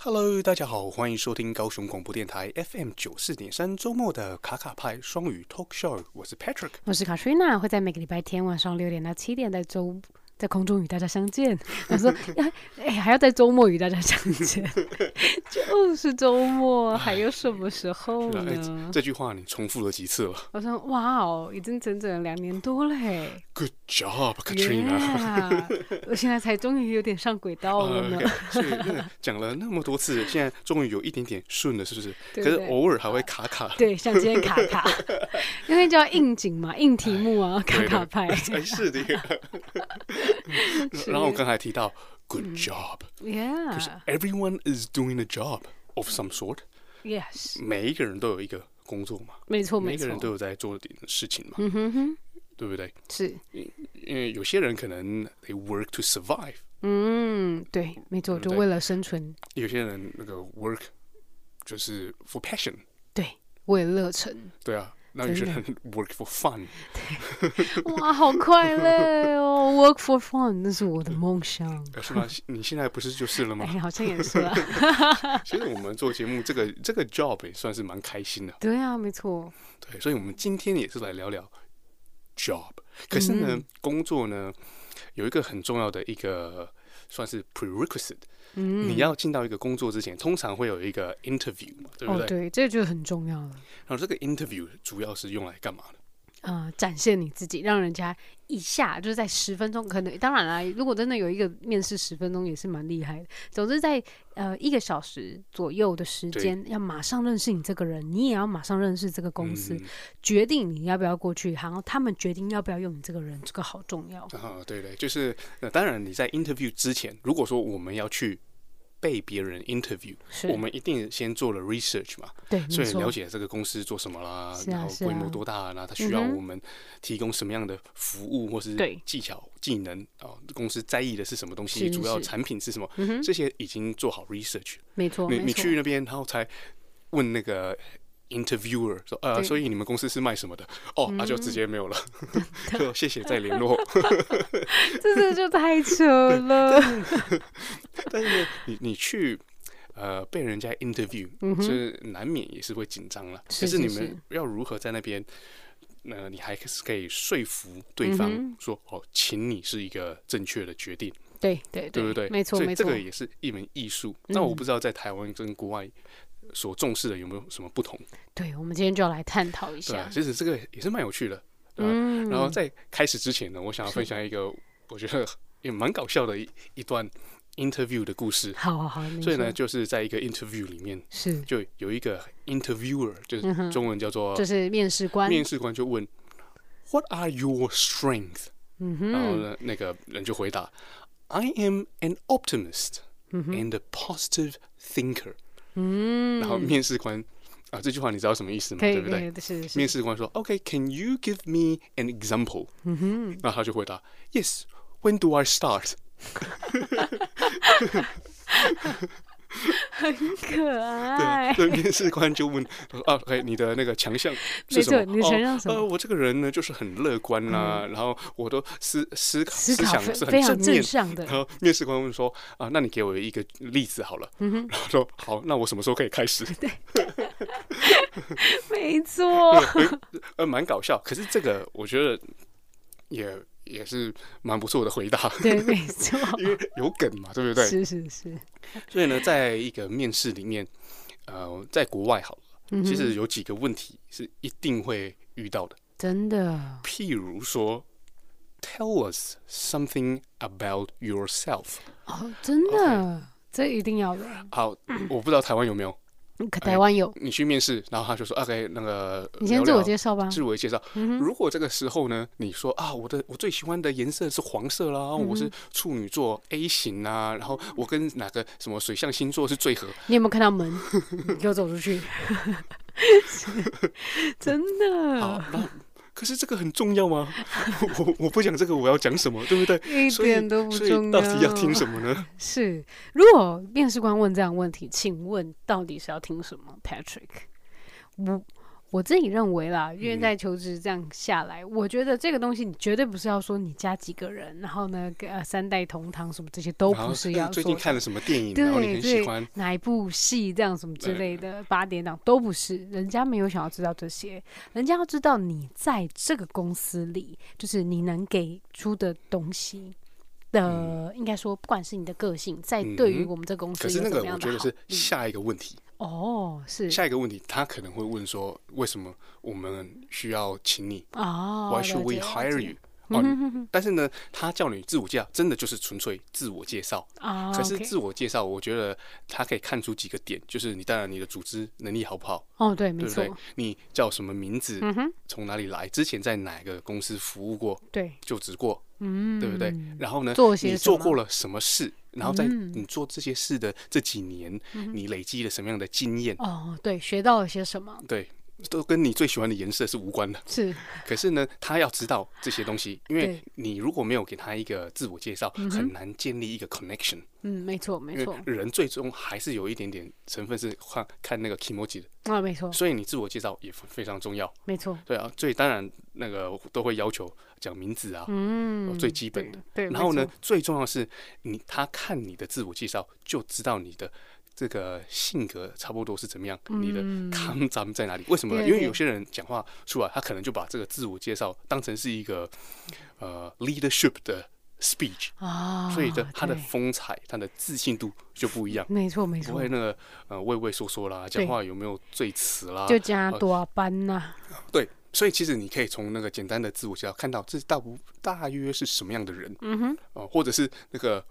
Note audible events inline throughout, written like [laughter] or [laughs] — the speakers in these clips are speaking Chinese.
Hello，大家好，欢迎收听高雄广播电台 FM 九四点三周末的卡卡派双语 Talk Show。我是 Patrick，我是 Katrina，会在每个礼拜天晚上六点到七点的周。在空中与大家相见。[laughs] 他说：“哎，还要在周末与大家相见，[laughs] 就是周末，还有什么时候呢？”哎、这句话你重复了几次了？我说：“哇哦，已经整整两年多了。” Good job, Katrina。[laughs] Yeah, 我现在才终于有点上轨道了呢。Uh, 以讲了那么多次，现在终于有一点点顺了，是不是？对对，可是偶尔还会卡卡。对，像今天卡卡，因为叫应景嘛，应题目啊，卡卡派。才是的。[laughs] 然后我刚才提到 good job，yeah，because everyone is doing a job of some sort，yes，每一个人都有一个工作嘛，没错，每一个人都有在做点事情嘛，嗯哼哼，对不对？是，因为有些人可能 they work to survive，嗯，对，没错，就为了生存。有些人那个 work 就是 for passion，对，为了热忱，对啊。 那有些人 work for fun，哇，好快乐哦！[laughs] Work for fun，那是我的梦想。是吗？你现在不是就是了吗？哎，好像也是啊。[laughs] 其实我们做节目，这个这个 job 也算是蛮开心的。对啊，没错。对，所以我们今天也是来聊聊 job。可是呢，工作呢，有一个很重要的一个算是 prerequisite。嗯，你要进到一个工作之前，通常会有一个 interview 嘛，对不对？哦，对，这个就很重要了。然后这个 interview 主要是用来干嘛的？呃，展现你自己，让人家一下就是在十分钟，可能当然啦，如果真的有一个面试十分钟也是蛮厉害的。总之在呃一个小时左右的时间，要马上认识你这个人，你也要马上认识这个公司，嗯、决定你要不要过去，然后他们决定要不要用你这个人，这个好重要。啊，对对，就是呃，当然你在 interview 之前，如果说我们要去。被别人 interview，我们一定先做了 research 嘛，对，所以了解这个公司做什么啦，啊、然后规模多大，啦，然后他需要我们提供什么样的服务或是技巧技能啊，公司在意的是什么东西，主要产品是什么，嗯，这些已经做好 research，没错，你你去那边，然后才问那个。Interviewer 说：“呃，所以你们公司是卖什么的？哦，那、嗯啊、就直接没有了，[laughs] 就谢谢再联络。[laughs] 这这就太扯了。[laughs] 但是呢，你你去呃被人家 interview，、嗯、是难免也是会紧张了。可是你们要如何在那边？呃，你还是可以说服对方说：哦，请你是一个正确的决定。对对对，对不对？没错，没错这个也是一门艺术。那我不知道在台湾跟国外。”所重视的有没有什么不同？对，我们今天就要来探讨一下。对啊，其实这个也是蛮有趣的，对吧？嗯。然后在开始之前呢，我想要分享一个我觉得也蛮搞笑的一一段 interview 的故事。好好好。所以呢，就是在一个 interview 里面，是就有一个 interviewer，就是中文叫做就是面试官。面试官就问：What are your strengths？嗯哼。然后呢，那个人就回答：I am an optimist and a positive thinker。嗯，然后面试官啊，这句话你知道什么意思吗？对不对？面试官说：“OK，Can you give me an example？” 嗯哼，然后他就回答：“Yes，When do I start？” [laughs] 很可爱。[laughs] 对，面试官就问：“啊，OK，你的那个强项是什么？你强项什么？呃，我这个人呢，就是很乐观啦，然后我都思思考思想是很正面的。然后面试官问说：“啊，那你给我一个例子好了。”然后说：“好，那我什么时候可以开始？” [laughs] 对，没错，呃，蛮搞笑。可是这个我觉得也。也是蛮不错的回答，[laughs] 对，没错，[laughs] 因为有梗嘛，对不对？是是是。所以呢，在一个面试里面，呃，在国外好了，嗯，其实有几个问题是一定会遇到的，真的。譬如说，Tell us something about yourself。哦，真的.这一定要的。好，我不知道台湾有没有。台湾有、欸，你去面试，然后他就说：“OK，那个你先自我介绍吧。”自我介绍、嗯。如果这个时候呢，你说啊，我的我最喜欢的颜色是黄色啦，嗯、我是处女座 A 型啊，然后我跟哪个什么水象星座是最合？你有没有看到门？你 [laughs] 给我走出去！[laughs] 真的。好，那可是这个很重要吗？[laughs] 我我不讲这个，我要讲什么，对不对？一点都不重要。到底要听什么呢？[laughs] 是，如果面试官问这样问题，请问到底是要听什么，Patrick？我。我自己认为啦，因为在求职这样下来，嗯、我觉得这个东西你绝对不是要说你家几个人，然后呢，呃，三代同堂什么这些都不是要说。最近看了什么电影？[laughs] 对对你很喜欢哪一部戏？这样什么之类的八点档都不是，人家没有想要知道这些，人家要知道你在这个公司里，就是你能给出的东西的，嗯、应该说不管是你的个性，在对于我们这个公司可是那个我觉得是下一个问题。哦，是下一个问题，他可能会问说：“为什么我们需要请你？”哦，Why should we hire you？[laughs] 哦，但是呢，他叫你自我介绍，真的就是纯粹自我介绍。哦，可是自我介绍，我觉得他可以看出几个点，就是你当然你的组织能力好不好？哦，对，没错。对不对？你叫什么名字？从哪里来？之前在哪个公司服务过？对，就职过。嗯，对不对？然后呢，你做过了什么事？然后在你做这些事的这几年，你累积了什么样的经验？哦，对，学到了些什么？对，都跟你最喜欢的颜色是无关的。是，可是呢，他要知道这些东西，因为你如果没有给他一个自我介绍，很难建立一个 connection。嗯，没错，没错。人最终还是有一点点成分是看看那个 kimochi 的啊，没错。所以你自我介绍也非常重要。没错。对啊，所以当然那个都会要求。讲名字啊，嗯，最基本的。对，然后呢，最重要是你他看你的自我介绍就知道你的这个性格差不多是怎么样，你的康咱在哪里？为什么呢？因为有些人讲话出来，他可能就把这个自我介绍当成是一个呃 leadership 的 speech 啊，所以的他的风采、他的自信度就不一样。没错，没错，不会那个呃畏畏缩缩啦，讲话有没有赘词啦？就加多班呐。对。所以其实你可以从那个简单的自我介绍看到这大不大约是什么样的人，嗯哼，哦、呃，或者是那个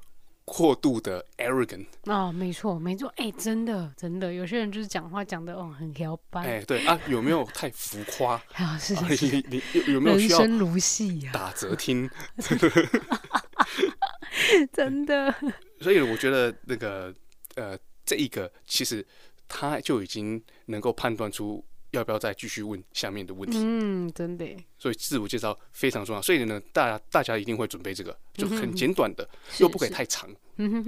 过度的 arrogant 哦，没错没错，哎、欸，真的真的，有些人就是讲话讲的哦很摇摆，哎、欸，对啊，有没有太浮夸？[laughs] 啊，是是是，你你有有没有需要人生如戏呀？打折听，[laughs] 真的。所以我觉得那个呃，这一个其实他就已经能够判断出。要不要再继续问下面的问题？嗯，真的。所以自我介绍非常重要。所以呢，大家大家一定会准备这个，就很简短的，又不可以太长。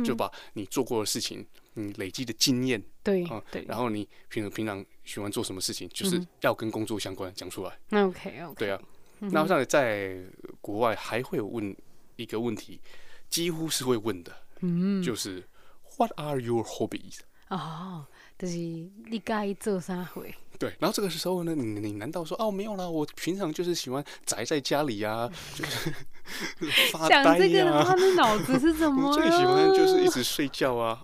就把你做过的事情，你累积的经验，对啊，对。然后你平时平常喜欢做什么事情，就是要跟工作相关讲出来。OK OK。对啊。那像在国外还会有问一个问题，几乎是会问的，嗯，就是 What are your hobbies？哦。就是你该做啥会？对，然后这个时候呢，你你难道说哦没有啦？我平常就是喜欢宅在家里啊，[laughs] 就是发呆呀。讲这个的脑子是怎么？[laughs] 我最喜欢就是一直睡觉啊。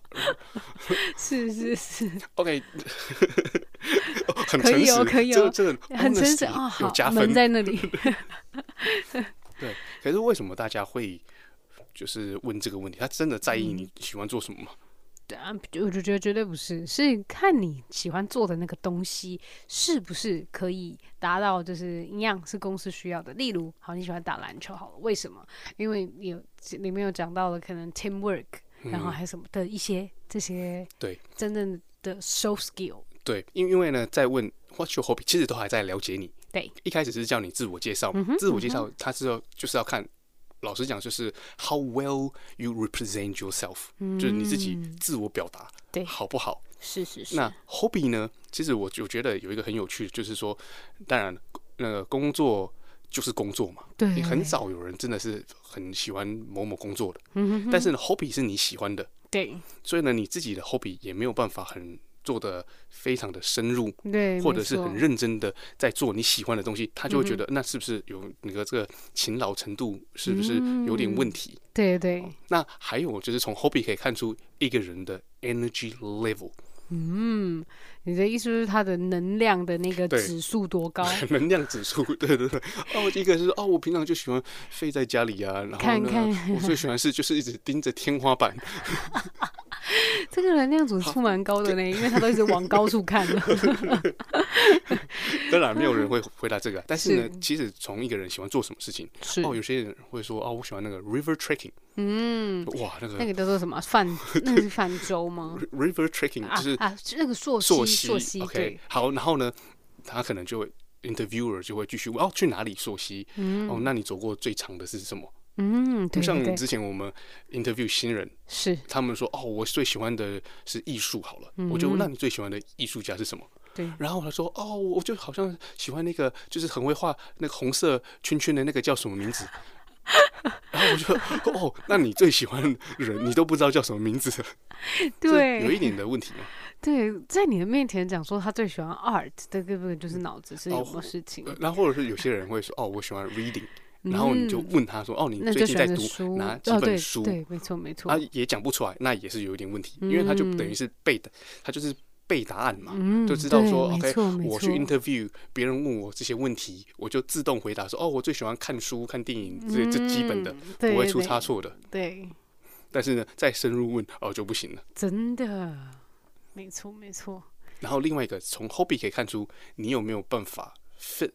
[laughs] 是是是。OK，可以哦，可以哦，这个很诚实啊，有加分门在那里。对，可是为什么大家会就是问这个问题？他真的在意你喜欢做什么吗？对啊，我就觉得绝对不是，是看你喜欢做的那个东西是不是可以达到，就是一样是公司需要的。例如，好，你喜欢打篮球，好了，为什么？因为有里面有讲到了可能 teamwork，然后还有什么的一些这些对真正的 soft skill。对，因因为呢，在问 what's your hobby，其实都还在了解你。对，一开始是叫你自我介绍，自我介绍，他是要就是要看。老实讲，就是 how well you represent yourself，、嗯、就是你自己自我表达对好不好？是是是。那 hobby 呢？其实我就觉得有一个很有趣的，就是说，当然那个工作就是工作嘛。对。你很少有人真的是很喜欢某某工作的。嗯哼哼。但是呢，hobby 是你喜欢的。对。所以呢，你自己的 hobby 也没有办法很。做的非常的深入，对，或者是很认真的在做你喜欢的东西，他就会觉得那是不是有那个这个勤劳程度是不是有点问题？对对。那还有就是从 hobby 可以看出一个人的 energy level。嗯，你的意思是他的能量的那个指数多高？[laughs] 能量指数，[laughs] 对对对。哦，一个是哦，我平常就喜欢废在家里啊，然后看看我最喜欢是就是一直盯着天花板。这个能量指数蛮高的呢，因为他都一直往高处看了。[laughs] 当然，没有人会回答这个，但是呢，其实从一个人喜欢做什么事情，哦，有些人会说，哦，我喜欢那个 river trekking。嗯，哇，那个那个叫做什么泛？[laughs] 那是泛舟吗？river trekking 就是啊，那个溯溪，溯溪。OK，好，然后呢，他可能就会 interviewer 就会继续问哦，去哪里溯溪？嗯，哦，那你走过最长的是什么？嗯，对，就像之前我们 interview 新人，是他们说哦，我最喜欢的是艺术。好了，我就问那你最喜欢的艺术家是什么？对，然后他说哦，我就好像喜欢那个，就是很会画那个红色圈圈的那个叫什么名字？[laughs] 然后我就哦，那你最喜欢的人，你都不知道叫什么名字？[laughs] 对，有一点的问题吗？对，在你的面前讲说他最喜欢 art，这个不就是脑子是有什么事情？然后或者是有些人会说哦，我喜欢 reading。然后你就问他说：“哦，你最近在读哪几本书？”对，没错，没错。他也讲不出来，那也是有一点问题，因为他就等于是背的，他就是背答案嘛，就知道说：“OK，我去 interview，别人问我这些问题，我就自动回答说：‘哦，我最喜欢看书、看电影，这这基本的不会出差错的。’对。但是呢，再深入问哦就不行了。真的，没错，没错。然后另外一个，从 hobby 可以看出你有没有办法 fit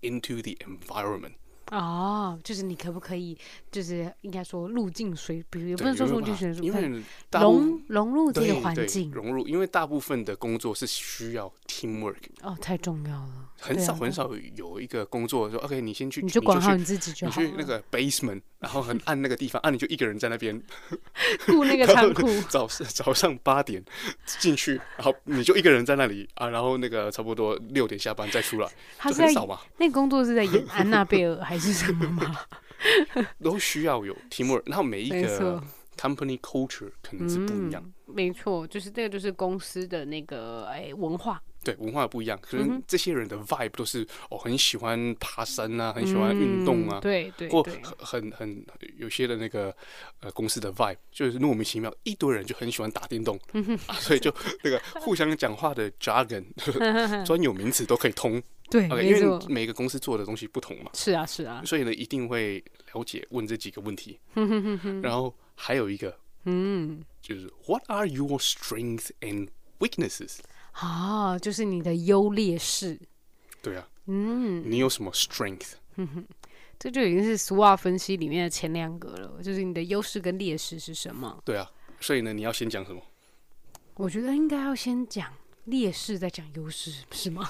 into the environment。哦，就是你可不可以，就是应该说入境水，比如也不能说入境随俗，因为融融入这个环境，融入，因为大部分的工作是需要 teamwork。哦，太重要了，很少很少有一个工作说，OK，你先去，你就管好你自己就好，你去那个 basement，[laughs] 然后很暗那个地方，啊，你就一个人在那边 [laughs] 顾那个仓库，[laughs] 早早上八点进去，然后你就一个人在那里啊，然后那个差不多六点下班再出来，就很少嘛。那个工作是在演安娜贝尔还是什么吗？[laughs] 都需要有 teamwork，然后每一个 company culture 可能是不一样。嗯、没错，就是这个就是公司的那个哎文化。对，文化不一样，可能这些人的 vibe 都是哦，很喜欢爬山啊，很喜欢运动啊，对对，或很很有些的那个呃公司的 vibe 就是莫名其妙，一堆人就很喜欢打电动，所以就那个互相讲话的 jargon [laughs] 专有名词都可以通，对，因为每个公司做的东西不同嘛，是啊是啊，所以呢一定会了解问这几个问题，然后还有一个，嗯，就是 What are your strengths and weaknesses？啊，就是你的优劣势。对啊，嗯，你有什么 strength？哼哼，这就已经是 SWOT 分析里面的前两个了，就是你的优势跟劣势是什么？对啊，所以呢，你要先讲什么？我觉得应该要先讲劣势，在讲优势，是吗？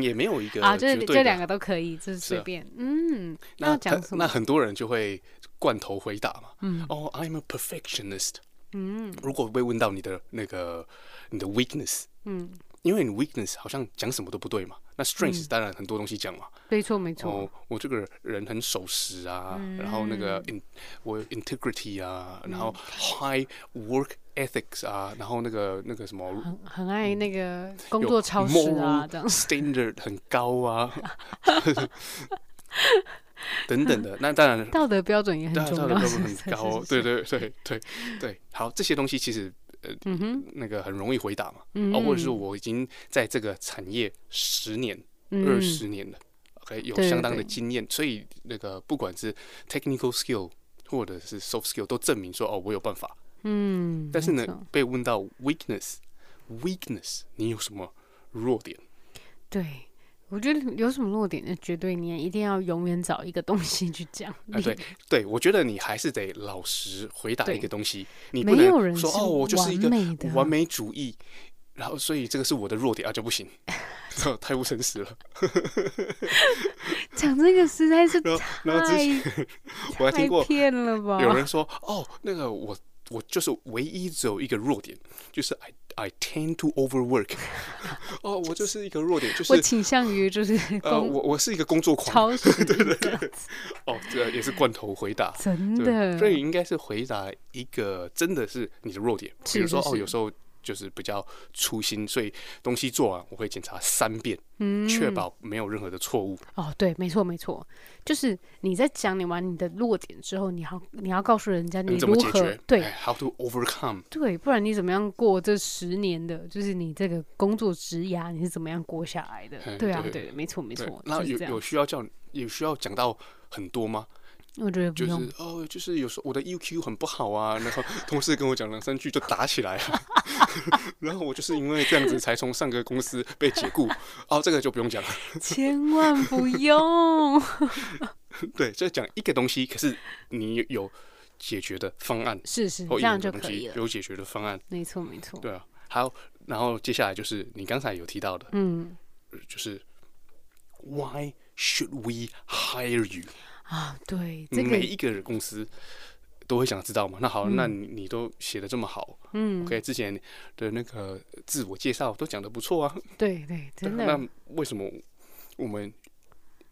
也没有一个 [laughs] 啊，这这两个都可以，就是随便。嗯，那讲什么？那很多人就会罐头回答嘛。嗯，哦，I'm a perfectionist。嗯，如果被问到你的那个你的 weakness。嗯，因为你 weakness 好像讲什么都不对嘛，那 strength 当然很多东西讲嘛。没错没错。哦，我这个人很守时啊，然后那个 in 我 integrity 啊，然后 high work ethics 啊，然后那个那个什么很很爱那个工作超时啊，这样 standard 很高啊，[laughs] 等等的。那当然道德标准也很重要，道德标准很高。[laughs] 对对对对对，好，这些东西其实。呃，嗯，那个很容易回答嘛，嗯，或者是我已经在这个产业十年、二十年了，OK，有相当的经验，所以那个不管是 technical skill 或者是 soft skill 都证明说哦，我有办法，嗯，但是呢，被问到 weakness，weakness，你有什么弱点？对。我觉得有什么弱点，那绝对你一定要永远找一个东西去讲。啊，对对，我觉得你还是得老实回答一个东西。你不能说哦，我就是一个完美主义，然后所以这个是我的弱点啊，就不行，[laughs] 太不诚实了。讲这个实在是 [laughs] 太……我还听过骗了吧？有人说哦，那个我我就是唯一只有一个弱点，就是 I。I tend to overwork。[laughs] 哦，我就是一个弱点，就是我倾向于就是呃，我我是一个工作狂，超对对对。[laughs] 哦，这也是罐头回答，真的。所以应该是回答一个真的是你的弱点，比如说哦，有时候。就是比较粗心，所以东西做完我会检查三遍，嗯，确保没有任何的错误。哦，对，没错，没错，就是你在讲你完你的弱点之后，你要你要告诉人家你如何，你怎么解决，对，how to overcome，对，不然你怎么样过这十年的，就是你这个工作职涯你是怎么样过下来的？对啊，对，没错，没错。那有有需要叫有需要讲到很多吗？我觉得不用。就是哦，就是有时候我的 EQ 很不好啊，然后同事跟我讲两三句就打起来了，[laughs] 然后我就是因为这样子才从上个公司被解雇。哦，这个就不用讲了，[laughs] 千万不用。[laughs] 对，就讲一个东西，可是你有解决的方案，是是，这样就可以了。有解决的方案，没错没错。对啊，好，然后接下来就是你刚才有提到的，嗯，就是 Why should we hire you？啊，对，这个每一个公司都会想知道嘛。那好，嗯那你你都写的这么好，嗯，OK，之前的那个自我介绍都讲的不错啊。对对，真的，那为什么我们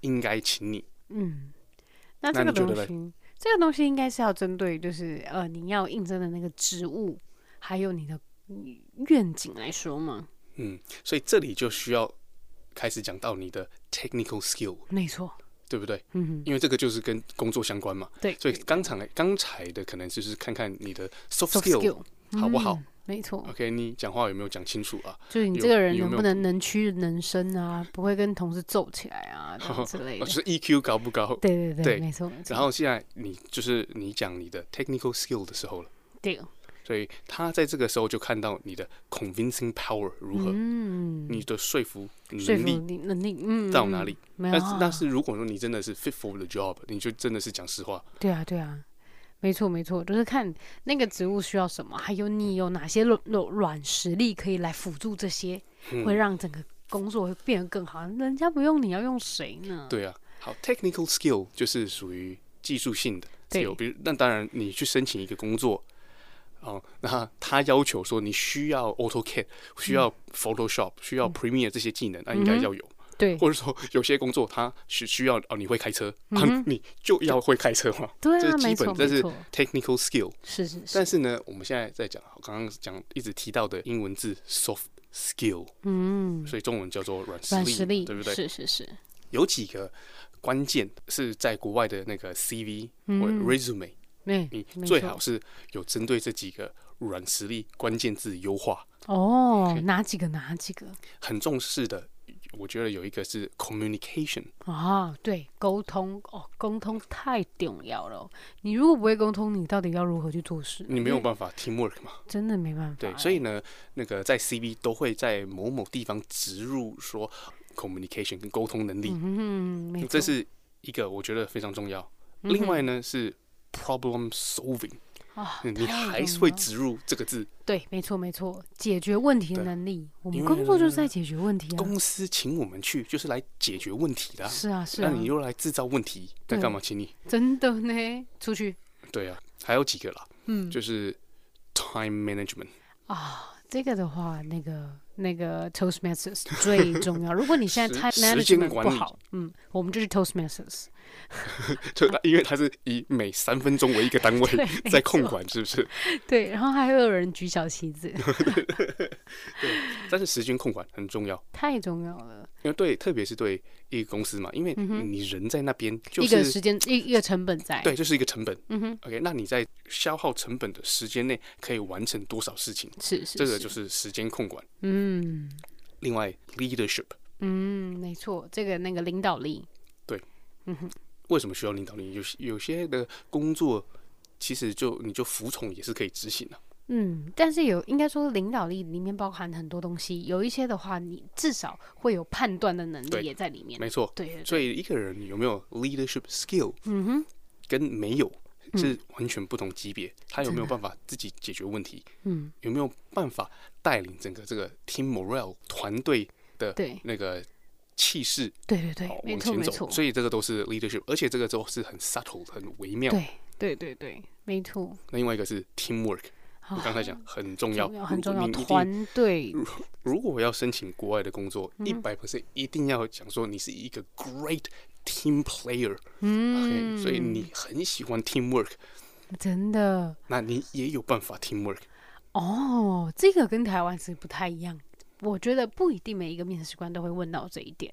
应该请你？嗯，那这个东西，这个东西应该是要针对，就是呃，你要应征的那个职务，还有你的愿景来说嘛。嗯，所以这里就需要开始讲到你的 technical skill，没错，对不对？嗯哼，因为这个就是跟工作相关嘛。对，所以刚才刚才的可能就是看看你的 soft skill 好不好嗯没错，OK，你讲话有没有讲清楚啊？就是你这个人能不能能屈能伸啊，不会跟同事揍起来啊，[laughs] 之类的。哦就是 EQ 高不高？对对对，没错。然后现在你就是你讲你的 technical skill 的时候了，对，所以他在这个时候就看到你的 convincing power 如何，嗯，你的说服能力你能力，嗯，到哪里？但是但是如果说你真的是 fit for the job，你就真的是讲实话。对啊对啊，没错没错，就是看那个职务需要什么，还有你有哪些软实力可以来辅助这些，嗯会让整个工作会变得更好。人家不用你要用谁呢？对啊，好，technical skill 就是属于技术性的对比如那当然你去申请一个工作。哦，那他要求说你需要 AutoCAD，需要 Photoshop，、需要 Premiere 这些技能，那、应该要有。对。或者说有些工作他是需要哦，你会开车、啊，你就要会开车嘛。对啊，这基本，这是，technical skill。是是是，但是呢，我们现在在讲，刚刚讲一直提到的英文字 soft skill，嗯，所以中文叫做软实力，实力，对不对？是是是，有几个关键是在国外的那个 CV 嗯。或者 resume，、对，你最好是有针对这几个软实力关键字优化。哦哪几个哪几个很重视的，我觉得有一个是 communication。啊？对，沟通哦，沟通太重要了。你如果不会沟通，你到底要如何去做事？你没有办法 teamwork 嘛？真的没办法。对，所以呢，那个在 CV 都会在某某地方植入说 communication 跟沟通能力，嗯，这是一个我觉得非常重要。另外呢是 problem solving，啊，嗯你还是会植入这个字。对，没错没错，解决问题的能力，我们工作就是在解决问题啊。公司请我们去就是来解决问题的啊、是啊是啊，那你又来制造问题，在干嘛请你？真的呢，出去对啊，还有几个啦，嗯就是 time management。啊，这个的话，那个那个 Toastmasters 最重要。如果你现在时 time 时间 management 不好，嗯，我们就是 Toastmasters。[laughs] 就因为它是以每三分钟为一个单位 [laughs] 在控管，是不是？[laughs] 对，然后还会有人举小旗子，对但是时间控管很重要，太重要了。因为对，特别是对一个公司嘛，因为你人在那边就嗯一个时间一一个成本在，对，就是一个成本。嗯哼，OK，那你在消耗成本的时间内可以完成多少事情？是是，这个就是是时间控管。嗯另外，leadership。嗯，没错，这个那个领导力，对，嗯哼。为什么需要领导力？有有些的工作其实就你就服从也是可以执行的、嗯，但是有应该说领导力里面包含很多东西，有一些的话，你至少会有判断的能力也在里面。没错。对对对，所以一个人有没有 leadership skill，嗯哼，跟没有是完全不同级别。他有没有办法自己解决问题？嗯，有没有办法带领整个这个 team morale 团队的对那个气势对对对往前走？所以这个都是 leadership，而且这个都是很 subtle 很微妙。对对对对，没错。那另外一个是 teamwork，我啊刚才讲很重要，很重要，团队如果我要申请国外的工作，嗯一百 percent 一定要讲说你是一个 great team player，嗯 OK，所以你很喜欢 teamwork，真的那你也有办法 teamwork。哦，这个跟台湾是不太一样。我觉得不一定每一个面试官都会问到这一点，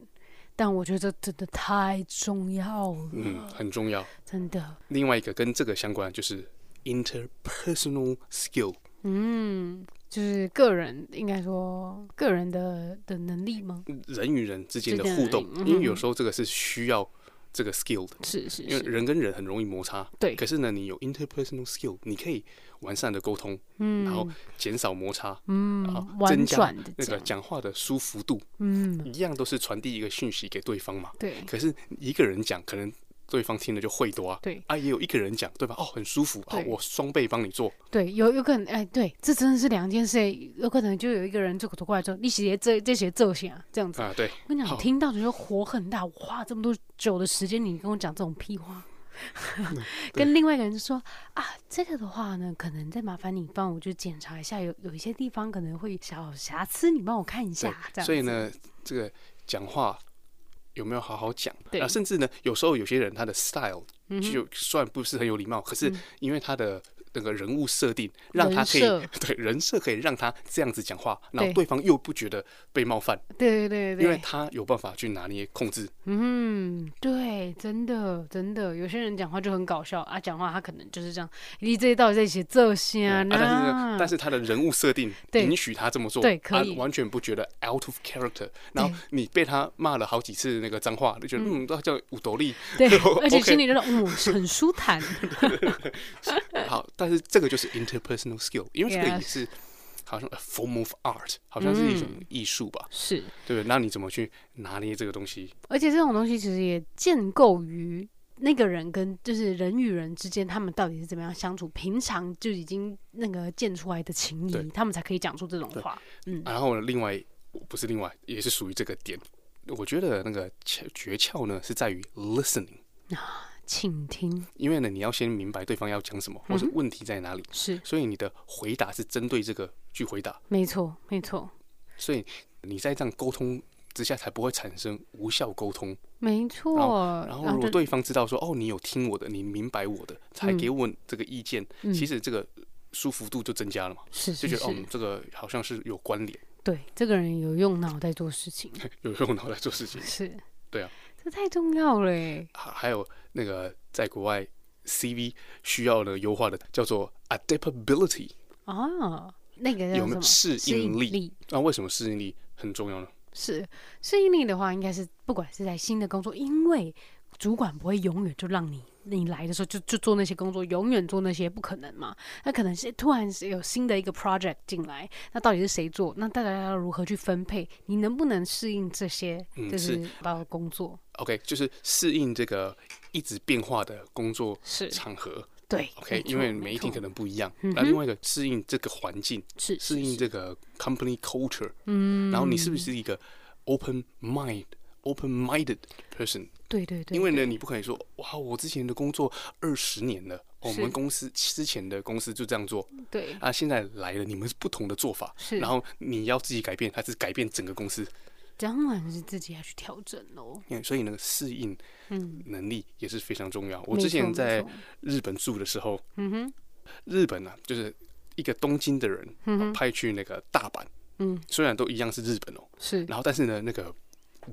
但我觉得这真的太重要了，嗯，很重要。真的。另外一个跟这个相关就是 interpersonal skill，嗯，就是个人应该说个人的的能力吗？人与人之间的互动，嗯因为有时候这个是需要这个 skill 的，是是因为，人跟人很容易摩擦。对。可是呢，你有 interpersonal skill，你可以完善的沟通，嗯然后减少摩擦，嗯然后，增加那个，讲话的舒服度，嗯，一样都是传递一个讯息给对方嘛。对，可是一个人讲，可能对方听了就会多啊。对啊，也有一个人讲，对吧？哦，很舒服啊，我双倍帮你做。对，有有可能，哎，对，这真的是两件事。有可能就有一个人就走过来说：“你写这这些这些啊，这样子啊。”对，我跟你讲，听到的时候火很大。我花这么多久的时间，你跟我讲这种屁话。跟另外一个人就说啊，这个的话呢，可能再麻烦你帮我就检查一下，有有一些地方可能会小瑕疵，你帮我看一下。这样，所以呢，这个讲话有没有好好讲？对啊，甚至呢，有时候有些人他的 style 就算不是很有礼貌，嗯，可是因为他的。那个人物设定让他可以 [laughs] 对人设可以让他这样子讲话，然后对方又不觉得被冒犯，对对对对，因为他有办法去拿捏控制。嗯，对，真的真的，有些人讲话就很搞笑啊，讲话他可能就是这样，你这到底在写这些啊？但是但是他的人物设定允许他这么做，对，可以，他完全不觉得 out of character。然后你被他骂了好几次那个脏话，就觉得嗯，那叫五斗力，对，[laughs] 而且心里觉得嗯很舒坦。[laughs] 好，但是这个就是 interpersonal skill，因为这个也是好像 a form of art，好像是一种艺术吧？是，对不对。那你怎么去拿捏这个东西？而且这种东西其实也建构于那个人跟就是人与人之间，他们到底是怎么样相处，平常就已经那个建出来的情谊，他们才可以讲出这种话。嗯。然后另外不是另外，也是属于这个点。我觉得那个诀诀窍呢，是在于 listening 啊。倾听，因为呢，你要先明白对方要讲什么，或者问题在哪里，是，所以你的回答是针对这个去回答。没错，没错。所以你在这样沟通之下，才不会产生无效沟通。没错。然后，如果对方知道说，哦，你有听我的，你明白我的，才给我这个意见，其实这个舒服度就增加了嘛。是，就觉得哦，这个好像是有关联。对，这个人有用脑袋做事情，[laughs] 有用脑袋做事情。是，对啊。这太重要了。还还有那个在国外 CV 需要的优化的叫做 adaptability 啊，那个有没有适应力？那、啊、为什么适应力很重要呢？是适应力的话，应该是不管是在新的工作，因为主管不会永远就让你。你来的时候就就做那些工作，永远做那些不可能嘛？那可能是突然是有新的一个 project 进来，那到底是谁做？那大家要如何去分配？你能不能适应这些？就是包括工作。OK，就是适应这个一直变化的工作场合。对，OK，因为每一天可能不一样。那另外一个适应这个环境，是适应这个 company culture。嗯，然后你是不是一个 open mind？open-minded person，对对对，因为呢，你不可以说哇，我之前的工作二十年了，我们公司之前的公司就这样做，对。啊，现在来了，你们是不同的做法，是，然后你要自己改变，还是改变整个公司？当然是自己要去调整喽。所以那个适应能力也是非常重要。我之前在日本住的时候，嗯哼，日本呢，就是一个东京的人嗯派去那个大阪，嗯，虽然都一样是日本哦，是，然后但是呢，那个。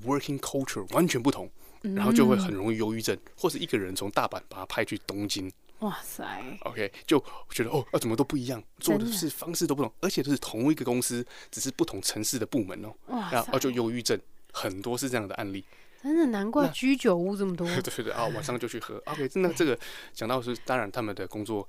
Working culture 完全不同，然后就会很容易忧郁症，或是一个人从大阪把他派去东京，哇塞，OK，就觉得哦，啊，怎么都不一样，做的是方式都不同，而且都是同一个公司，只是不同城市的部门哦，哇，然后就忧郁症，很多是这样的案例，真的难怪居酒屋这么多，[laughs] 对对对啊，晚上就去喝，[laughs] OK，真的这个讲到是，当然他们的工作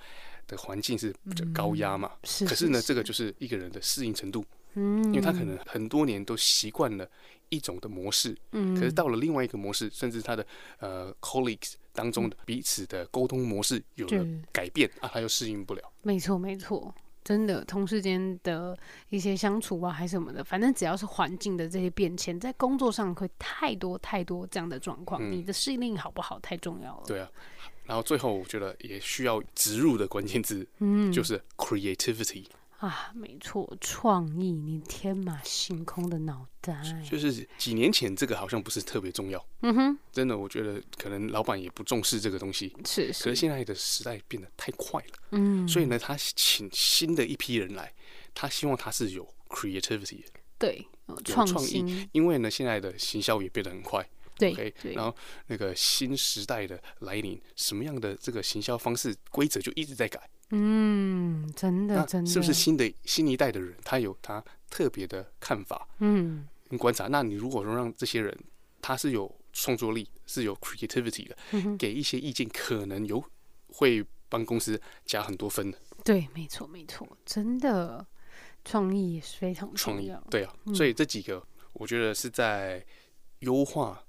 的环境是比较高压嘛，是，可是呢，这个就是一个人的适应程度，嗯，因为他可能很多年都习惯了。一种的模式，嗯，可是到了另外一个模式，甚至他的呃 colleagues 当中的彼此的沟通模式有了改变啊，他又适应不了。没错，没错，真的，同事间的一些相处啊，还是什么的，反正只要是环境的这些变迁，在工作上会太多太多这样的状况，嗯，你的适应力好不好太重要了。对啊，然后最后我觉得也需要植入的关键字，嗯，就是 creativity。啊，没错，创意，你天马行空的脑袋。就是几年前这个好像不是特别重要，嗯哼，真的，我觉得可能老板也不重视这个东西，是，是。可是现在的时代变得太快了，嗯，所以呢，他请新的一批人来，他希望他是有 creativity 的，对，有创意，因为呢，现在的行销也变得很快，对，okay? 对，然后那个新时代的来临，什么样的这个行销方式规则就一直在改。嗯，真的，真的，是不是新的新一代的人，他有他特别的看法，嗯，跟观察。那你如果说让这些人，他是有创作力，是有 creativity 的，嗯，给一些意见，可能有会帮公司加很多分的。对，没错，没错，真的，创意也是非常重要。创意，对啊，嗯，所以这几个我觉得是在优化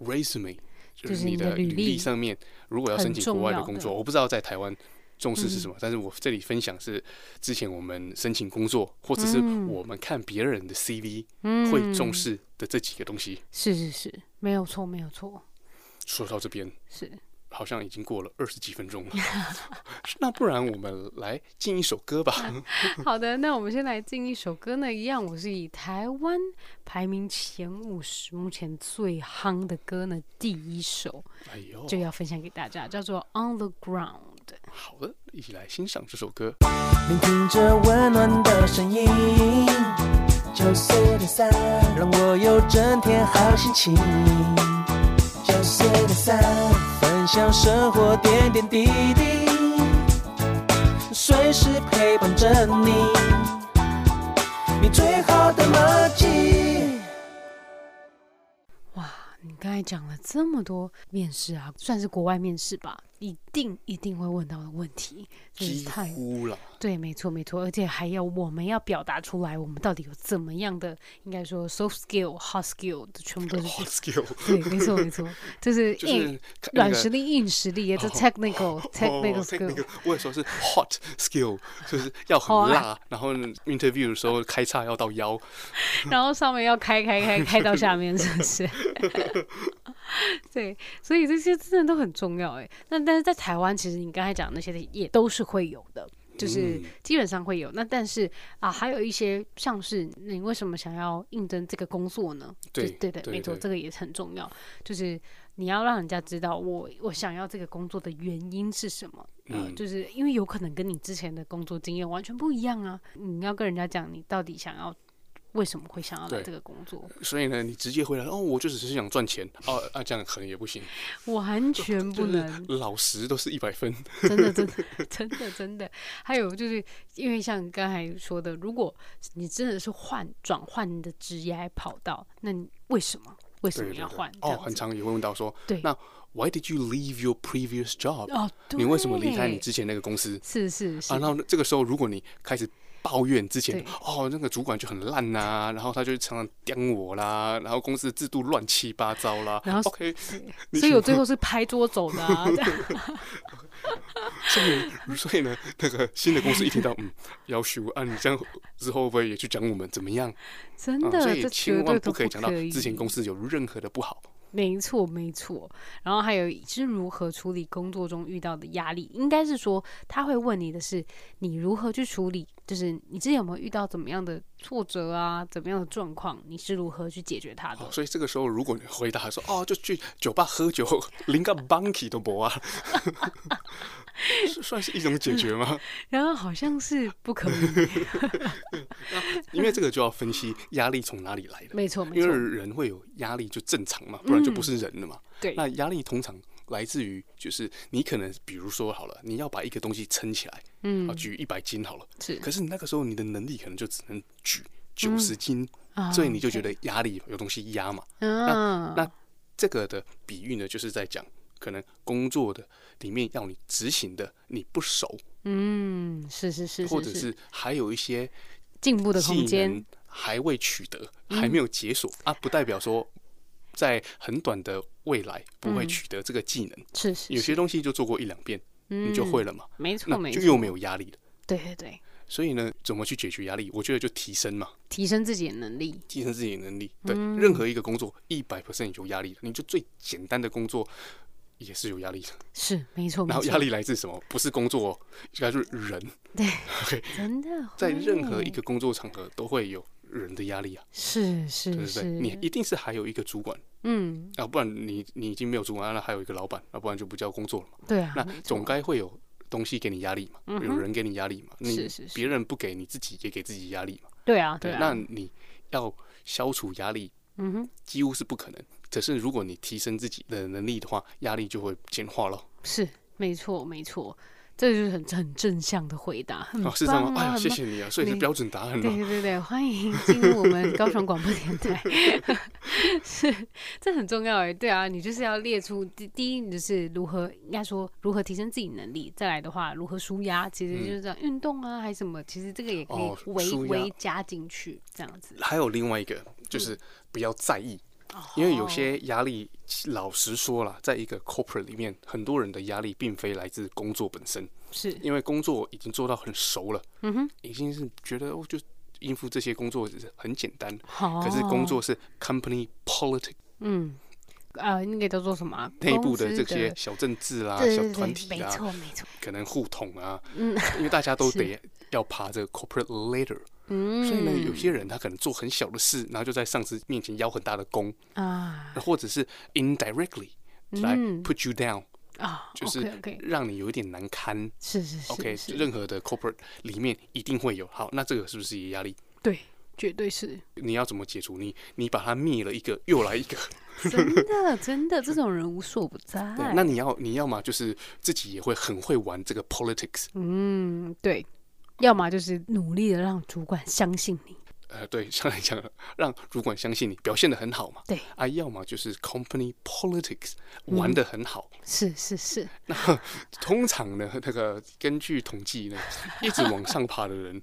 resume。就是你的履历上面，如果要申请国外的工作，我不知道在台湾重视是什么，嗯、但是我这里分享是之前我们申请工作，或者是我们看别人的 CV 会重视的这几个东西。嗯、是是是，没有错，没有错。说到这边是。好像已经过了二十几分钟了，[laughs] 那不然我们来进一首歌吧。[laughs] 好的，那我们先来进一首歌呢。一样，我是以台湾排名前五十目前最夯的歌呢，第一首，就要分享给大家，叫做《On the Ground》。好的，一起来欣赏这首歌。聆听着温暖的声音，九四点三，让我有整天好心情。九四点三。分享生活点点滴滴，随时陪伴着你，你最好的默契。哇，你刚才讲了这么多面试啊，算是国外面试吧。一定一定会问到的问题，几乎了。对，没错没错，而且还要我们要表达出来，我们到底有怎么样的，应该说 soft skill、hard skill 的全部都是 [laughs] hard skill。对，没错没错，就是 [laughs] 硬软实力、硬实力，也是 technical technical skill。我也说是 hot skill，就是要很辣，然后 interview 的时候开叉要到腰，[laughs] 然后上面要开开开开到下面，是不是？[laughs] 对，所以这些真的都很重要哎。那但是在台湾，其实你刚才讲那些也都是会有的，就是基本上会有。那但是啊，还有一些像是你为什么想要应征这个工作呢？对对对，没错，这个也很重要。就是你要让人家知道我我想要这个工作的原因是什么。嗯，就是因为有可能跟你之前的工作经验完全不一样啊。你要跟人家讲你到底想要。为什么会想要来这个工作？所以呢，你直接回来哦，我就只是想赚钱哦，啊，这样可能也不行，完全不能，老实都是一百分，真的，真的，[laughs] 真的，真的。还有就是因为像刚才说的，如果你真的是换转换你的职业跑道，那你为什么为什么要换？哦，很常也会问到说，对，那 Why did you leave your previous job？哦，你为什么离开你之前那个公司？是是是。啊，那这个时候如果你开始。抱怨之前哦，那个主管就很烂呐、啊，然后他就常常刁我啦，然后公司的制度乱七八糟啦。然后 OK，所以我最后是拍桌走的、[laughs] 啊。所以，[laughs] 所以呢，那个新的公司一听到嗯，要求啊，你这样之后会不会也去讲我们怎么样？真的，啊、所以千万不可以讲到之前公司有任何的不好。没错，没错。然后还有是如何处理工作中遇到的压力，应该是说他会问你的是你如何去处理，就是你之前有没有遇到怎么样的挫折啊，怎么样的状况，你是如何去解决它的？哦，所以这个时候如果你回答说哦，就去酒吧喝酒，连个 bunky 都不啊。[laughs] 算是一种解决吗？[laughs] 然后好像是不可能，[laughs] 因为这个就要分析压力从哪里来的。没错，因为人会有压力就正常嘛，不然就不是人了嘛。嗯、对，那压力通常来自于就是你可能比如说好了，你要把一个东西撑起来，嗯，啊，举一百斤好了，是，可是你那个时候你的能力可能就只能举九十斤，嗯、所以你就觉得压力有东西压嘛。嗯、那那这个的比喻呢，就是在讲。可能工作的里面要你执行的你不熟，嗯，是是是，或者是还有一些进步的空间还未取得，还没有解锁啊，不代表说在很短的未来不会取得这个技能，是是，有些东西就做过一两遍你就会了嘛，没错没错，就又没有压力了，对对对，所以呢，怎么去解决压力？我觉得就提升嘛，提升自己的能力，提升自己的能力，对，任何一个工作一百 percent 有压力的，你就最简单的工作。也是有压力的，是没错。然后压力来自什么？不是工作，应该是人。对，[laughs] OK，真的，在任何一个工作场合都会有人的压力啊。是是是，对对对，你一定是还有一个主管，嗯，啊不然你你已经没有主管，那还有一个老板，那不然就不叫工作了嘛。对啊，那总该会有东西给你压力嘛，有人给你压力嘛。是是是，别人不给你自己也给自己压力嘛。对啊，对啊。那你要消除压力，嗯哼，几乎是不可能。可是，如果你提升自己的能力的话，压力就会简化了。是，没错，没错，这就是很很正向的回答，很棒啊！哦、是这样吗？哎呀，谢谢你啊！所以是标准答案。对对对，欢迎进入我们高雄广播电台。[laughs] 是，这很重要哎。对啊，你就是要列出第第一，你就是如何应该说如何提升自己能力。再来的话，如何舒压，其实就是这样，运动啊，还是什么，其实这个也可以微微加进去，这样子。还有另外一个，就是不要在意。因为有些压力，老实说了，在一个 corporate 里面，很多人的压力并非来自工作本身，是。因为工作已经做到很熟了，嗯哼，已经是觉得哦，就应付这些工作很简单。好，可是工作是 company politics，嗯，啊，那个叫做什么？啊？内部的这些小政治啦、小团体啊，没错没错，可能互捅啊，嗯，因为大家都 [laughs] 得要爬这个 corporate ladder。嗯，所以呢，有些人他可能做很小的事，然后就在上司面前邀很大的功啊，或者是 indirectly 来 put you down 啊，就是让你有一点难堪。是是是，OK，任何的 corporate 里面一定会有。好，那这个是不是也压力？对，绝对是。你要怎么解除？你你把它灭了一个，又来一个。真的真的，这种人无所不在。[laughs] 对，那你要你要嘛，就是自己也会很会玩这个 politics。嗯，对。要么就是努力的让主管相信你，呃，对，[laughs] 像来讲，让主管相信你表现的很好嘛，对啊，要么就是 company politics 玩的很好，嗯、是是是。[laughs] 那通常呢，那个根据统计呢，一直往上爬的人，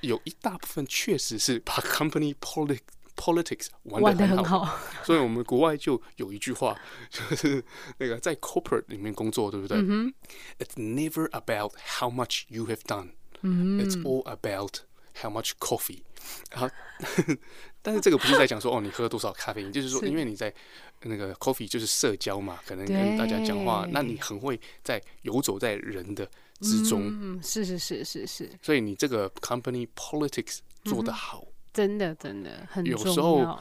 有一大部分确实是把 company politics politics 玩的很好，很好，所以我们国外就有一句话，就是那个在 corporate 里面工作，对不对、嗯、？It's never about how much you have done。嗯、It's all about how much coffee。然后，[laughs] 但是这个不是在讲说哦，你喝多少咖啡因，就是说，因为你在那个 coffee 就是社交嘛，可能跟大家讲话，那你很会在游走在人的之中。嗯，是是是是是。所以你这个 company politics 做得好，嗯、真的真的很。有时候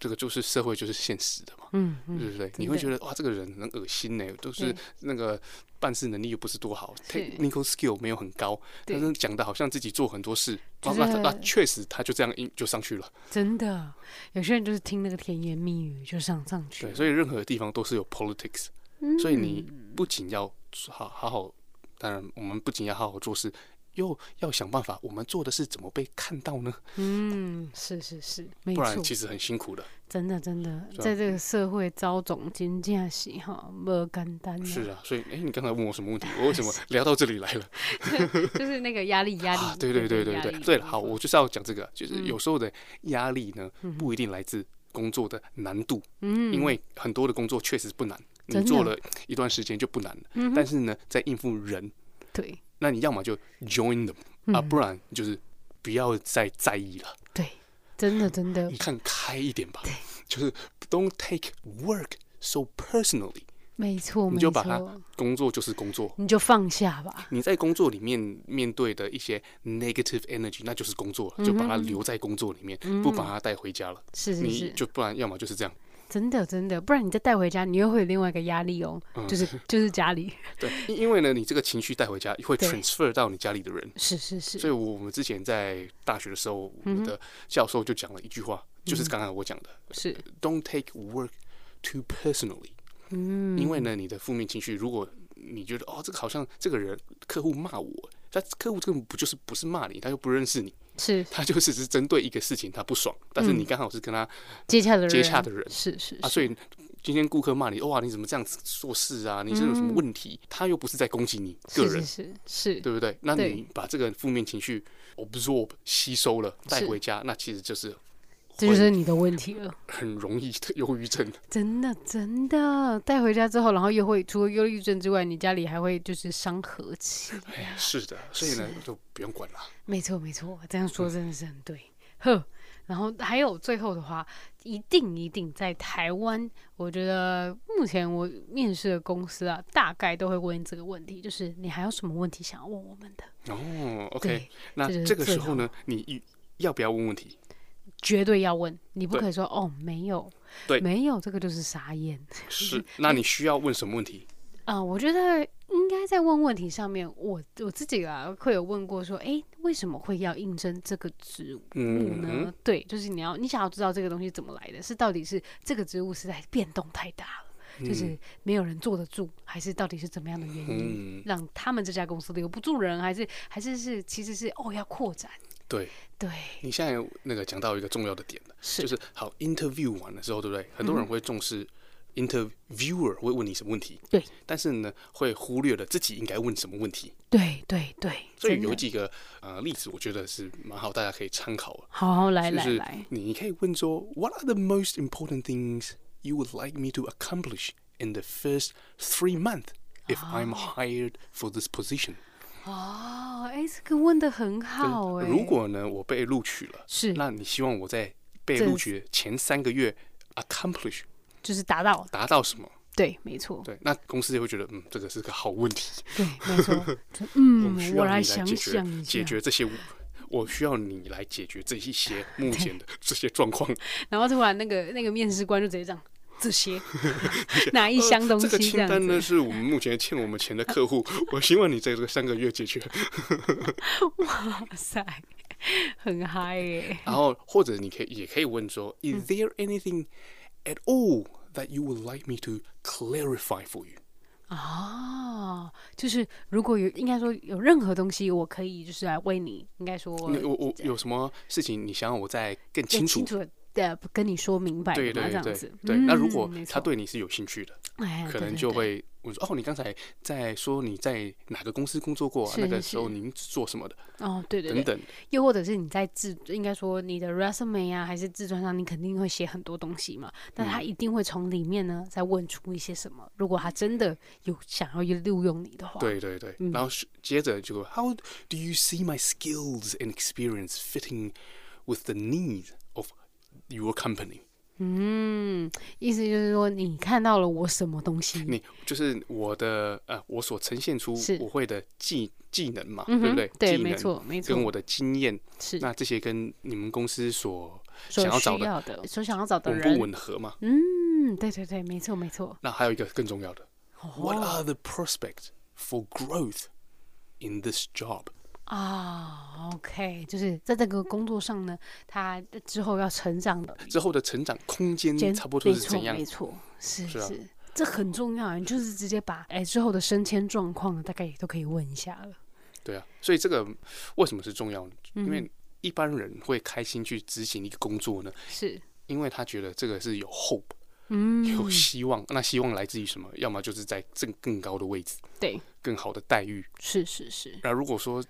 这个就是社会就是现实的嘛，嗯，嗯对不对？你会觉得哇，这个人很恶心呢，都是那个。办事能力又不是多好，technical skill 没有很高，但是讲的好像自己做很多事，那那那确实他就这样就上去了。真的，有些人就是听那个甜言蜜语就上上去。对，所以任何地方都是有 politics，、嗯、所以你不仅要好好好，当然我们不仅要好好做事。又要想办法，我们做的是怎么被看到呢？嗯，是是是，没错，不然其实很辛苦的。真的真的，在这个社会招总经驾驶哈，不简单。是啊，所以哎，你刚才问我什么问题？我为什么聊到这里来了？[laughs] 就是那个压力，压力。啊、对对对对对对了，好，我就是要讲这个，就是有时候的压力呢，不一定来自工作的难度，嗯，因为很多的工作确实不难，你做了一段时间就不难了。嗯，但是呢，在应付人，对。那你要么就 join them、嗯、啊，不然就是不要再在意了。对，真的真的。你看开一点吧，就是 don't take work so personally。没错，你就把它工作就是工作，你就放下吧。你在工作里面面对的一些 negative energy，那就是工作了，就把它留在工作里面，嗯、不把它带回家了。是是是，你就不然要么就是这样。真的真的，不然你再带回家，你又会有另外一个压力哦，嗯、就是就是家里。[laughs] 对，因为呢，你这个情绪带回家会 transfer 到你家里的人。是是是。所以我们之前在大学的时候，我们的教授就讲了一句话，嗯、就是刚刚我讲的，是 Don't take work too personally。嗯。因为呢，你的负面情绪，如果你觉得哦，这个好像这个人客户骂我，他客户根本不就是不是骂你，他又不认识你。是，他就是是针对一个事情，他不爽，但是你刚好是跟他接洽的人，接洽的人是是啊，所以今天顾客骂你，哇，你怎么这样子做事啊？你是有什么问题？他又不是在攻击你个人，是是，对不对？那你把这个负面情绪 absorb 吸收了带回家，那其实就是。这就是你的问题了，很容易的忧郁症。[laughs] 真的真的带回家之后，然后又会除了忧郁症之外，你家里还会就是伤和气。哎，是的，所以呢就不用管了。没错没错，这样说真的是很对。呵、嗯，然后还有最后的话，一定一定在台湾，我觉得目前我面试的公司啊，大概都会问这个问题，就是你还有什么问题想要问我们的？哦，OK，那这个时候呢，你要不要问问题？绝对要问，你不可以说哦，没有，对，没有，这个就是傻眼。[laughs] 是，那你需要问什么问题？啊、呃，我觉得应该在问问题上面，我我自己啊会有问过说，哎，为什么会要应征这个职务呢？嗯、对，就是你要你想要知道这个东西怎么来的，是到底是这个职务实在变动太大了，嗯、就是没有人坐得住，还是到底是怎么样的原因，嗯、让他们这家公司留不住人，还是还是是其实是哦要扩展。对对，你现在那个讲到一个重要的点了，是就是好 interview 完了之后，对不对？很多人会重视 interviewer 会问你什么问题，对，但是呢，会忽略了自己应该问什么问题。对对对，所以有几个呃例子，我觉得是蛮好，大家可以参考的。好好来来来，你可以问说，What are the most important things you would like me to accomplish in the first three months if I'm hired for this position？哦，哎，这个问的很好哎。如果呢，我被录取了，是那你希望我在被录取前三个月 accomplish 就是达到，达到什么？对，没错，对，那公司就会觉得，嗯，这个是个好问题。对，没错，[laughs] 嗯我来想解决解。决这些，我需要你来解决这一些目前的这些状况。[laughs] 然后突然那个那个面试官就直接这样，这些 [laughs] 拿一箱东呃这个西这样清单呢，是我们目前欠我们钱的客户，[laughs] 我希望你在这个三个月解决。[laughs] 哇塞，很嗨耶！然后或者你可以也可以问说，Is there anything at all that you would like me to clarify for you？哦，就是如果有应该说有任何东西，我可以就是来为你，应该说我我有什么事情你想要我再更清楚清？楚的跟你说明白对对对。对，嗯那如果他对你是有兴趣的，哎，可能就会问说：“哦，你刚才在说你在哪个公司工作过那个时候是您做什么的？哦，对对对，等等。又或者是你在自应该说你的 resume 啊，还是自传上，你肯定会写很多东西嘛，但他一定会从里面呢再问出一些什么。如果他真的有想要录用你的话，对对对，然后接着就 How do you see my skills and experience fitting with the needs of your company？嗯，意思就是说你看到了我什么东西？你就是我的呃，我所呈现出我会的技技能嘛，嗯对不对？对，没错，没错，跟我的经验，是那这些跟你们公司所所想要找的所想要找的吻人，不吻合嘛？嗯，对对对，没错没错。那还有一个更重要的，What 哦 are the prospects for growth in this job？啊，OK，就是在这个工作上呢，他之后要成长的之后的成长空间间差不多，是怎样没？错，是是啊是，这很重要。你就是直接把哎之后的升迁状况大概也都可以问一下了。对啊，所以这个为什么是重要呢？嗯因为一般人会开心去执行一个工作呢，是，因为他觉得这个是有 hope，嗯，有希望。那希望来自于什么？要么就是在更更高的位置，对，更好的待遇。是是是，那如果说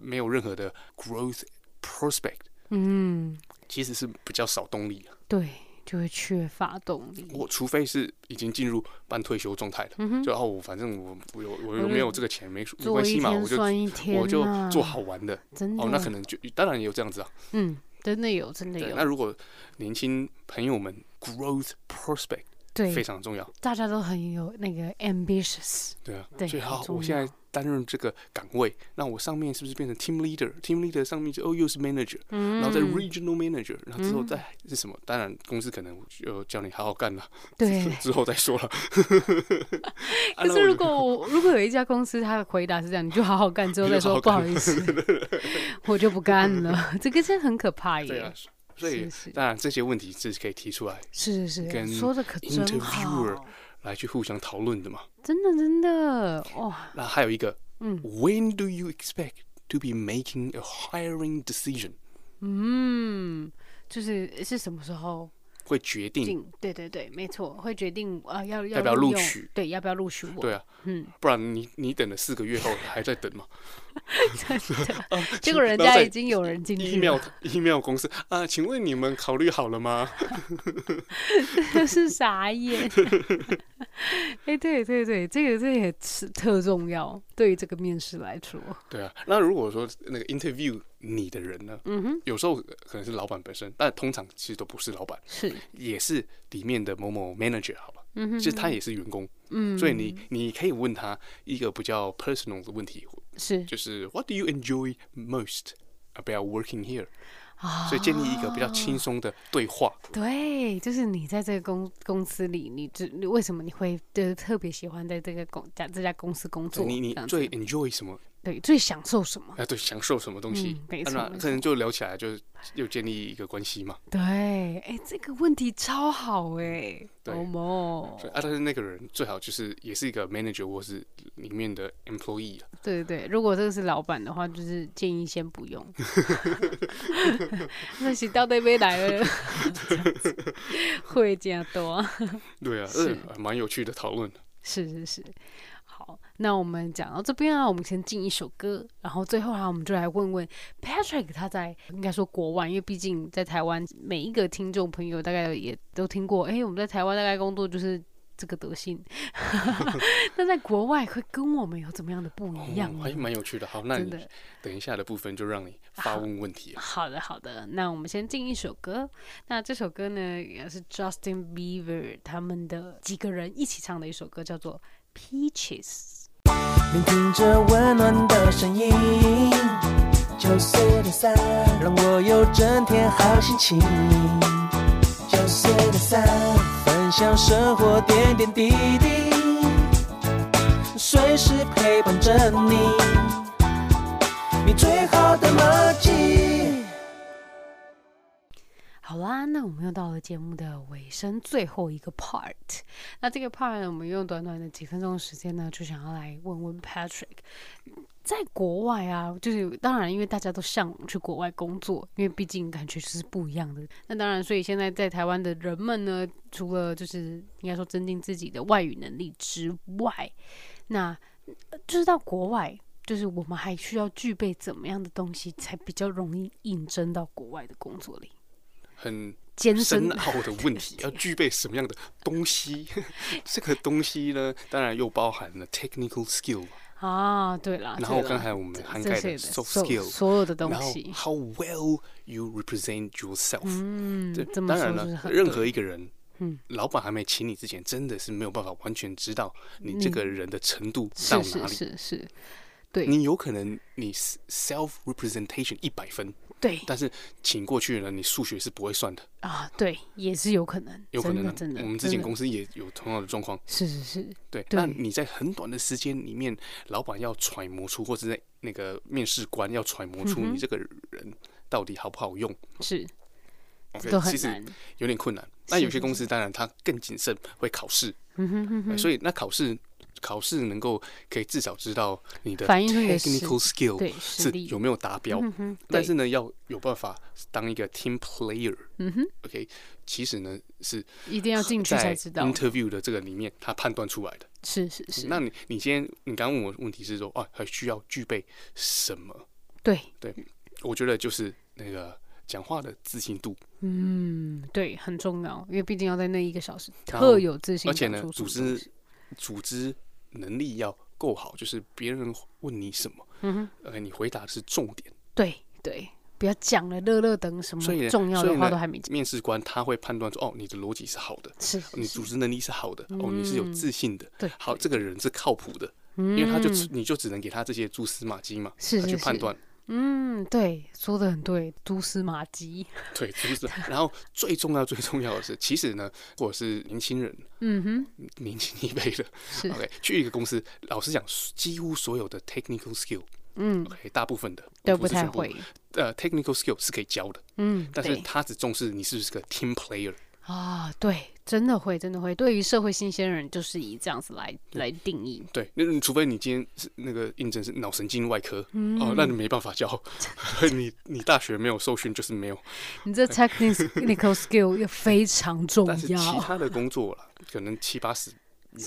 没有任何的 growth prospect，嗯，其实是比较少动力啊。对，就会缺乏动力。我除非是已经进入半退休状态了，嗯就哦，我反正我我有我有没有这个钱没没关系嘛，我就我就做好玩的。真的哦，那可能就当然也有这样子啊。嗯，真的有，真的，有。那如果年轻朋友们 growth prospect 非对，常重要，大家都很有那个 ambitious。对啊，对所以好，我现在担任这个岗位，那我上面是不是变成 team leader？team leader 上面就哦又是 manager，、嗯然后在 regional manager，然后之后再是什么？当然公司可能就叫你好好干了，对。[laughs] 之后再说了。[laughs] 啊可是如果我如果有一家公司，他的回答是这样，你就好好干，[laughs] 之后再说不好意思，我就不干了。这个真的很可怕对啊耶。，所以当然这些问题是可以提出来是是跟是，说的可真 interviewer 好，来去互相讨论的嘛。真的真的哇，那还有一个，嗯，When do you expect to be making a hiring decision？嗯，就是是什么时候会决定定？对对对，没错，会决定呃要要不要录取对，要不要录取我？对啊，嗯，不然你你等了四个月后还在等嘛？[laughs] 结果人家已经有人进去 email 了，email 公司啊，请问你们考虑好了吗？这 [laughs] 是傻眼。[laughs] 哎，对对对，这个这个也是特重要，对于这个面试来说，对啊，那如果说那个 interview 你的人呢，嗯哼，有时候可能是老板本身，但通常其实都不是老板，是，也是里面的某某 manager 好了，嗯哼，其实他也是员工，嗯，所以你你可以问他一个比较 personal 的问题，是就是 What do you enjoy most about working here？啊，所以建立一个比较轻松的对话。对，就是你在这个公公司里，你这你为什么你会就是特别喜欢在这个公家这家公司工作？你你最 enjoy 什么对，最享受什么？哎，对，享受什么东西？嗯、没错，那可能就聊起来，就又建立一个关系嘛。对，哎，这个问题超好哎，对哦，啊，但是那个人最好就是也是一个 manager 或是里面的 employee 对对，如果这个是老板的话，就是建议先不用。[laughs] 那是到那边来了，[laughs] 会这样多。对啊，是蛮有趣的讨论。是是是。好，那我们讲到这边啊，我们先进一首歌，然后最后啊，我们就来问问 Patrick，他在应该说国外，因为毕竟在台湾，每一个听众朋友大概也都听过，哎，我们在台湾大概工作就是这个德性，[laughs] [laughs] 那在国外会跟我们有怎么样的不一样？还蛮有趣的。好，那你等一下的部分就让你发问问题。好的，好的，那我们先进一首歌，那这首歌呢也是 Justin Bieber 他们的几个人一起唱的一首歌，叫做。Peaches，聆听着温暖的声音，九岁的伞让我有整天好心情。九岁的伞，分享生活点点滴滴，随时陪伴着你，你最好的默契。好啦，那我们又到了节目的尾声，最后一个 part。那这个 part 呢，我们用短短的几分钟的时间呢，就想要来问问 Patrick，在国外啊，就是当然，因为大家都向往去国外工作，因为毕竟感觉是不一样的。那当然，所以现在在台湾的人们呢，除了就是应该说增进自己的外语能力之外，那就是到国外，就是我们还需要具备怎么样的东西，才比较容易应征到国外的工作里？很深奥的问题，[laughs] 要具备什么样的东西？这个东西呢，当然又包含了 technical skill 啊，对了。然后刚才我们涵盖的 soft skill，所有的东西。然后 how well you represent yourself，嗯，这当然了，任何一个人，嗯，老板还没请你之前，真的是没有办法完全知道你这个人的程度到哪里。是是是，对。你有可能你 self representation 一百分。对，但是请过去的人，你数学是不会算的啊。对，也是有可能，有可能的。真的，我们之前公司也有同样的状况。是是是，对。那你在很短的时间里面，老板要揣摩出，或者在那个面试官要揣摩出你这个人到底好不好用，是，OK，其实有点困难。那有些公司当然他更谨慎，会考试。嗯哼哼哼。所以那考试。考试能够可以至少知道你的 technical skill 是有没有达标，但是呢，要有办法当一个 team player。嗯哼，OK，其实呢是一定要进去才知道。interview 的这个里面，他判断出来的。是是是。那你你今天你刚刚问我问题是说，啊，还需要具备什么？对对，我觉得就是那个讲话的自信度。嗯，对，很重要，因为毕竟要在那一个小时特有自信，而且呢，组织组织。能力要够好，就是别人问你什么，嗯哼，呃，你回答的是重点。对对，不要讲了乐乐等什么重要的话都还没讲。面试官他会判断说，哦，你的逻辑是好的，是，你组织能力是好的，哦，你是有自信的，对，好，这个人是靠谱的，因为他就你就只能给他这些蛛丝马迹嘛，是去判断。嗯，对，说的很对，蛛丝马迹。[laughs] 对，蛛丝。然后最重要、最重要的是，其实呢，或者是年轻人，嗯哼，年轻一辈的，是 OK，去一个公司，老实讲，几乎所有的 technical skill，嗯，OK，大部分的都不太会。呃，technical skill 是可以教的，嗯，但是他只重视你是不是个 team player。啊，对，真的会，真的会。对于社会新鲜人，就是以这样子来来定义。对，那除非你今天是那个应征是脑神经外科，哦，那你没办法教。[laughs] 你你大学没有受训，就是没有。[laughs] 你这 technical skill 又非常重要。但是其他的工作了，可能七八十，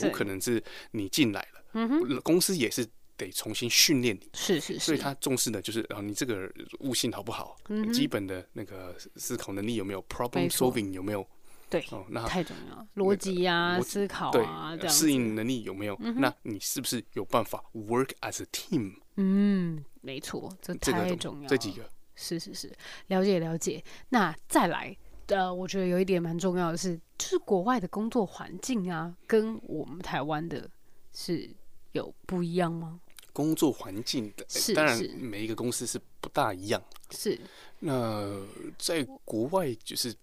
有可能是你进来了，嗯哼，公司也是得重新训练你。是是是。所以他重视的就是啊，你这个悟性好不好？基本的那个思考能力有没有？problem solving 有没有？对，哦，那太重要，逻辑啊，思考啊，这样适应能力有没有？那你是不是有办法 work as a team？嗯，没错，这太重要。这几个是是是，了解了解。那再来，呃，我觉得有一点蛮重要的是，就是国外的工作环境啊，跟我们台湾的是有不一样吗？工作环境的，当然每一个公司是不大一样。是。那在国外就是。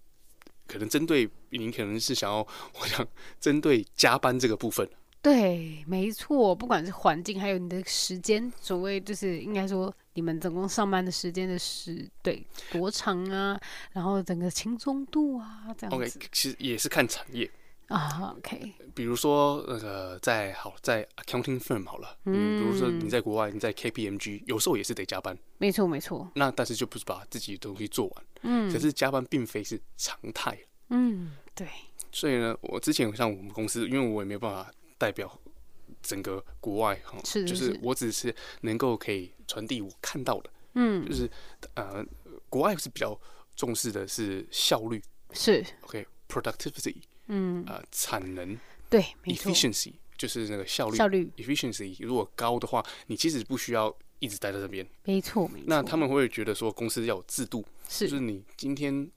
可能针对您，可能是想要，我想针对加班这个部分对，没错，不管是环境，还有你的时间，所谓就是应该说你们总共上班的时间的时对多长啊，然后整个轻松度啊，这样子。OK，其实也是看产业啊。OK，比如说那个在好在 accounting firm 好了，嗯，比如说你在国外，你在 KPMG，有时候也是得加班。没错，没错。那但是就不是把自己的东西做完，嗯，可是加班并非是常态。嗯，对。所以呢，我之前像我们公司，因为我也没有办法。代表整个国外哈，是就是我只是能够可以传递我看到的，嗯，就是呃，国外是比较重视的是效率，是 OK，productivity，okay，嗯，呃，产能，对，efficiency 就是那个效率，效率，efficiency 如果高的话，你其实不需要一直待在这边，没错，没错。那他们会觉得说公司要有制度，是，就是你今天。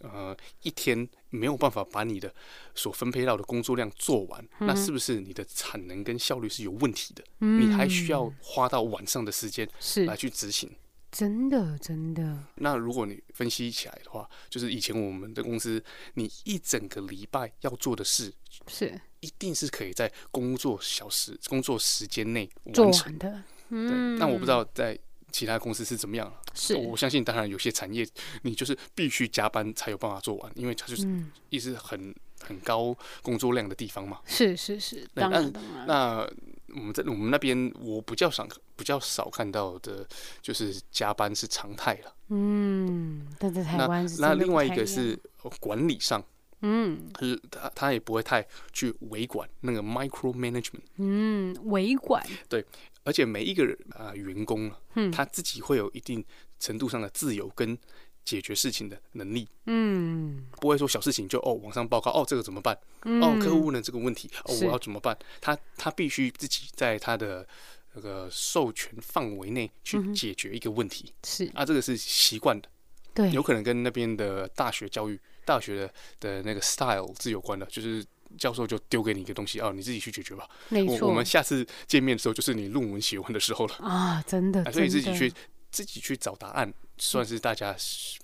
呃，一天没有办法把你的所分配到的工作量做完，嗯、那是不是你的产能跟效率是有问题的？嗯、你还需要花到晚上的时间是来去执行？真的，真的。那如果你分析起来的话，就是以前我们的公司，你一整个礼拜要做的事是，一定是可以在工作小时、工作时间内完成的。嗯，对。但我不知道在。其他公司是怎么样？是我相信，当然有些产业你就是必须加班才有办法做完，因为它就是一直很很高工作量的地方嘛。是是是，当然当然。那我们在我们那边，我比较少比较少看到的，就是加班是常态了。嗯，但在台湾是。那另外一个是管理上，嗯，就是他他也不会太去微管那个 micro management。嗯，微管对。而且每一个人啊、呃，员工嗯，他自己会有一定程度上的自由跟解决事情的能力，嗯，不会说小事情就哦往上报告哦，这个怎么办？嗯、哦，客户问了这个问题哦，我要怎么办？他他必须自己在他的那个授权范围内去解决一个问题，是。啊，这个是习惯的，对，有可能跟那边的大学教育、大学的的那个 style 是有关的，就是。教授就丢给你一个东西哦，你自己去解决吧。没错，我们下次见面的时候就是你论文写完的时候了啊！真的，所以自己去自己去找答案，算是大家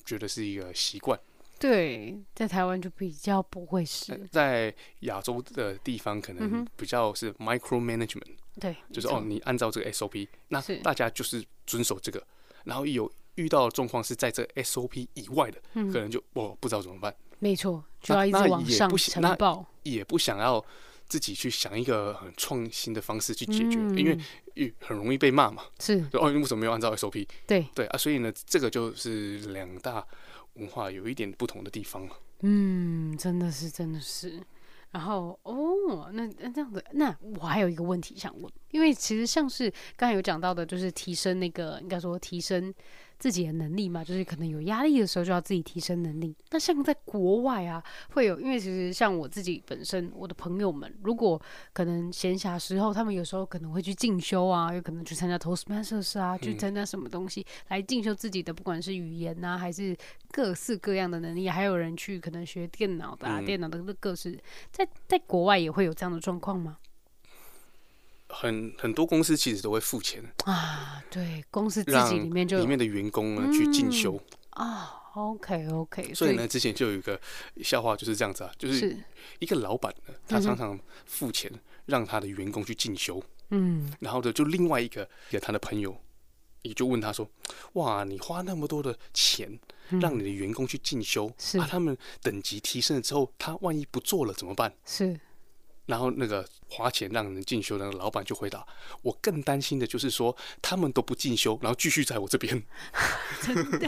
觉得是一个习惯。对，在台湾就比较不会是，在亚洲的地方可能比较是 micro management。对，就是哦，你按照这个 SOP，那大家就是遵守这个，然后有遇到的状况是在这 SOP 以外的，可能就哦不知道怎么办。没错，就要一直往上呈报，也不想要自己去想一个很创新的方式去解决，嗯、因为很容易被骂嘛。是哦，你为什么没有按照 SOP？对对啊，所以呢，这个就是两大文化有一点不同的地方。嗯，真的是，真的是。然后哦，那那这样子，那我还有一个问题想问，因为其实像是刚才有讲到的，就是提升那个，应该说提升。自己的能力嘛，就是可能有压力的时候就要自己提升能力。那像在国外啊，会有，因为其实像我自己本身，我的朋友们，如果可能闲暇时候，他们有时候可能会去进修啊，有可能去参加 Toastmasters 啊，去参加什么东西来进修自己的，不管是语言啊，还是各式各样的能力。还有人去可能学电脑的啊，电脑的各式，在在国外也会有这样的状况吗？很很多公司其实都会付钱啊，对，公司自己里面就里面的员工呢去进修啊，OK OK，所以呢，之前就有一个笑话就是这样子啊，就是一个老板呢，他常常付钱让他的员工去进修，嗯，然后呢，就另外一个给他的朋友也就问他说，哇，你花那么多的钱让你的员工去进修，啊，他们等级提升了之后，他万一不做了怎么办？是。然后那个花钱让人进修的那个老板就回答：“我更担心的就是说，他们都不进修，然后继续在我这边。[laughs] ”真的，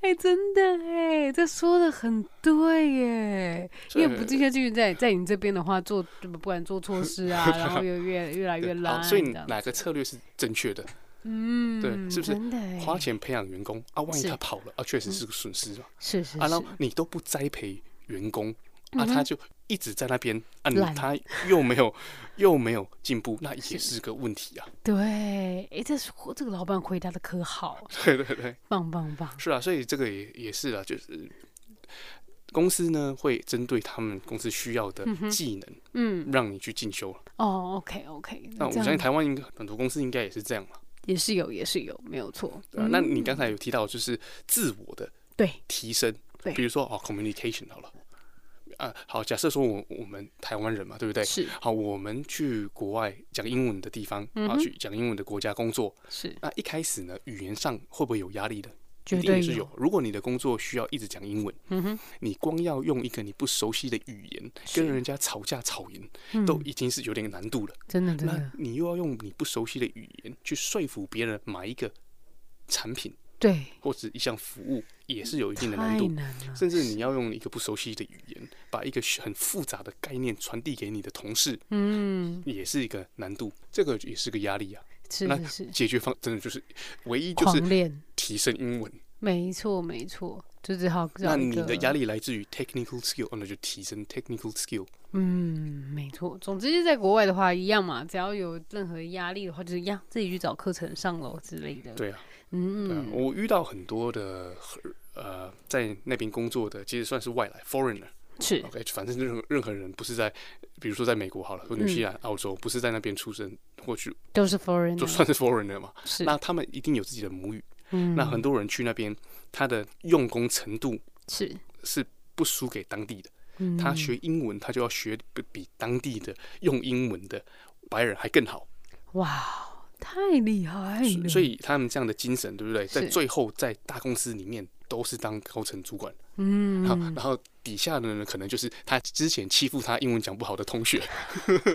哎、欸，真的哎，这说的很对耶。因为不进修，继续在在你这边的话，做不管做错事啊，[laughs] 然后又越越来越烂。所以哪个策略是正确的？嗯，对，是不是？花钱培养员工啊，万一他跑了啊，确实是个损失啊。是是，是啊，然后你都不栽培员工。啊，他就一直在那边，按、啊，他又没有 [laughs] 又没有进步，那也是个问题啊。对，哎、欸，这是这个老板回答的可好？[laughs] 对对对，棒棒棒。是啊，所以这个也也是啊，就是公司呢会针对他们公司需要的技能，嗯，让你去进修。哦，OK OK 那。那我相信台湾应该很多公司应该也是这样嘛。也是有，也是有，没有错。对啊，那你刚才有提到就是自我的对提升，对，比如说哦，communication 好了。呃，好，假设说我我们台湾人嘛，对不对？是。好，我们去国外讲英文的地方，嗯、啊，去讲英文的国家工作，是。那一开始呢，语言上会不会有压力的？绝对一定是有。如果你的工作需要一直讲英文，嗯哼，你光要用一个你不熟悉的语言跟人家吵架吵赢，嗯、都已经是有点难度了。真的，真的。那你又要用你不熟悉的语言去说服别人买一个产品，对，或者一项服务，也是有一定的难度。难甚至你要用一个不熟悉的语言，把一个很复杂的概念传递给你的同事，嗯，也是一个难度。这个也是个压力啊。是是是，解决方真的就是唯一就是练提升英文。没错没错，就只好。那你的压力来自于 technical skill，那就提升 technical skill。嗯，没错。总之是在国外的话一样嘛，只要有任何压力的话，就是一样自己去找课程上楼之类的。对啊，嗯我遇到很多的呃在那边工作的，其实算是外来 foreigner。是 OK，反正任何任何人不是在，比如说在美国好了，或纽西兰、嗯、澳洲，不是在那边出生，或许都是 foreigner，就算是 foreigner 嘛。是，那他们一定有自己的母语。嗯，那很多人去那边，他的用功程度是是不输给当地的。嗯，他学英文，他就要学比比当地的用英文的白人还更好。哇，太厉害了！所以他们这样的精神，对不对？在最后，在大公司里面都是当高层主管。嗯，然后然后底下的呢，可能就是他之前欺负他英文讲不好的同学。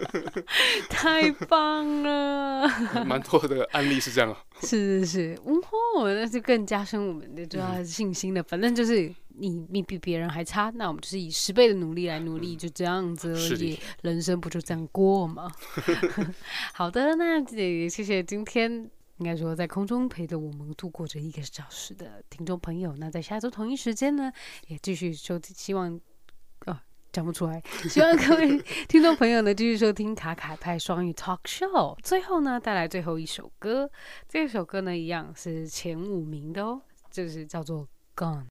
[laughs] 太棒了，[laughs] 蛮多的案例是这样啊。是是是，哦，那就更加深我们的对他的信心了。嗯、反正就是你你比别人还差，那我们就是以十倍的努力来努力，嗯、就这样子而已。人生不就这样过吗？[laughs] 好的，那也谢谢今天。应该说，在空中陪着我们度过这一个小时的听众朋友，那在下周同一时间呢，也继续收听。希望哦，讲不出来。希望各位 [laughs] 听众朋友呢，继续收听卡卡派双语 Talk Show。最后呢，带来最后一首歌，这首歌呢，一样是前五名的哦，就是叫做《Gone》。